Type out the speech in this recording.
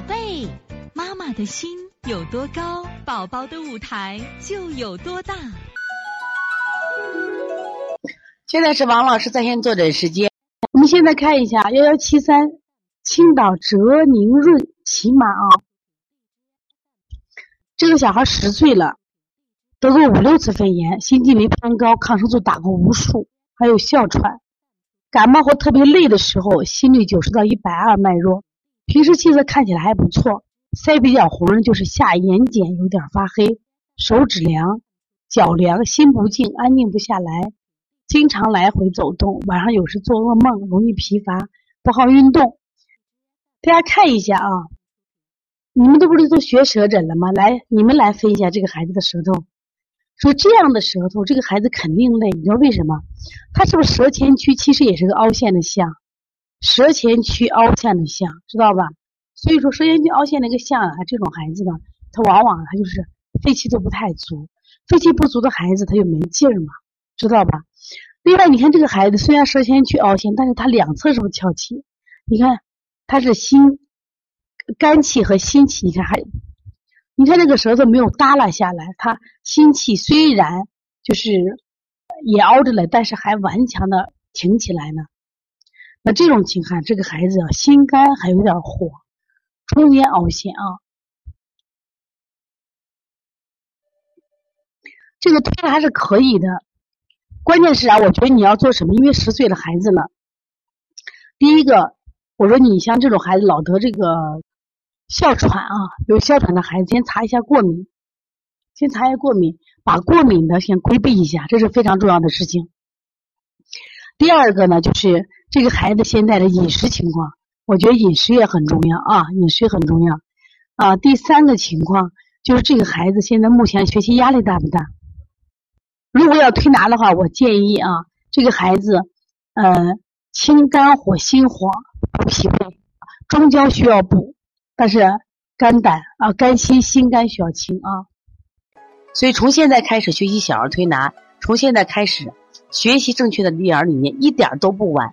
宝贝，妈妈的心有多高，宝宝的舞台就有多大。现在是王老师在线坐诊时间。我们现在看一下幺幺七三青岛哲宁润骑马啊，这个小孩十岁了，得过五六次肺炎，心肌酶偏高，抗生素打过无数，还有哮喘，感冒或特别累的时候，心率九十到一百二脉弱。平时气色看起来还不错，腮比较红润就是下眼睑有点发黑，手指凉，脚凉，心不静，安静不下来，经常来回走动，晚上有时做噩梦，容易疲乏，不好运动。大家看一下啊，你们都不是都学舌诊了吗？来，你们来分一下这个孩子的舌头。说这样的舌头，这个孩子肯定累，你知道为什么？他是不是舌前区其实也是个凹陷的象？舌前区凹陷的象，知道吧？所以说舌前区凹陷那个象啊，这种孩子呢，他往往他就是肺气都不太足，肺气不足的孩子他就没劲儿嘛，知道吧？另外，你看这个孩子虽然舌前区凹陷，但是他两侧是不是翘起？你看他是心肝气和心气，你看还，你看这个舌头没有耷拉下来，他心气虽然就是也凹着了，但是还顽强的挺起来呢。那这种情况，这个孩子啊，心肝还有点火，中间凹陷啊。这个推拿还是可以的，关键是啊，我觉得你要做什么？因为十岁的孩子呢，第一个，我说你像这种孩子老得这个哮喘啊，有哮喘的孩子先查一下过敏，先查一下过敏，把过敏的先规避一下，这是非常重要的事情。第二个呢，就是。这个孩子现在的饮食情况，我觉得饮食也很重要啊，饮食很重要啊。第三个情况就是这个孩子现在目前学习压力大不大？如果要推拿的话，我建议啊，这个孩子呃清肝火、心火、补脾胃，中焦需要补，但是肝胆啊肝心心肝需要清啊。所以从现在开始学习小儿推拿，从现在开始学习正确的育儿理念，一点都不晚。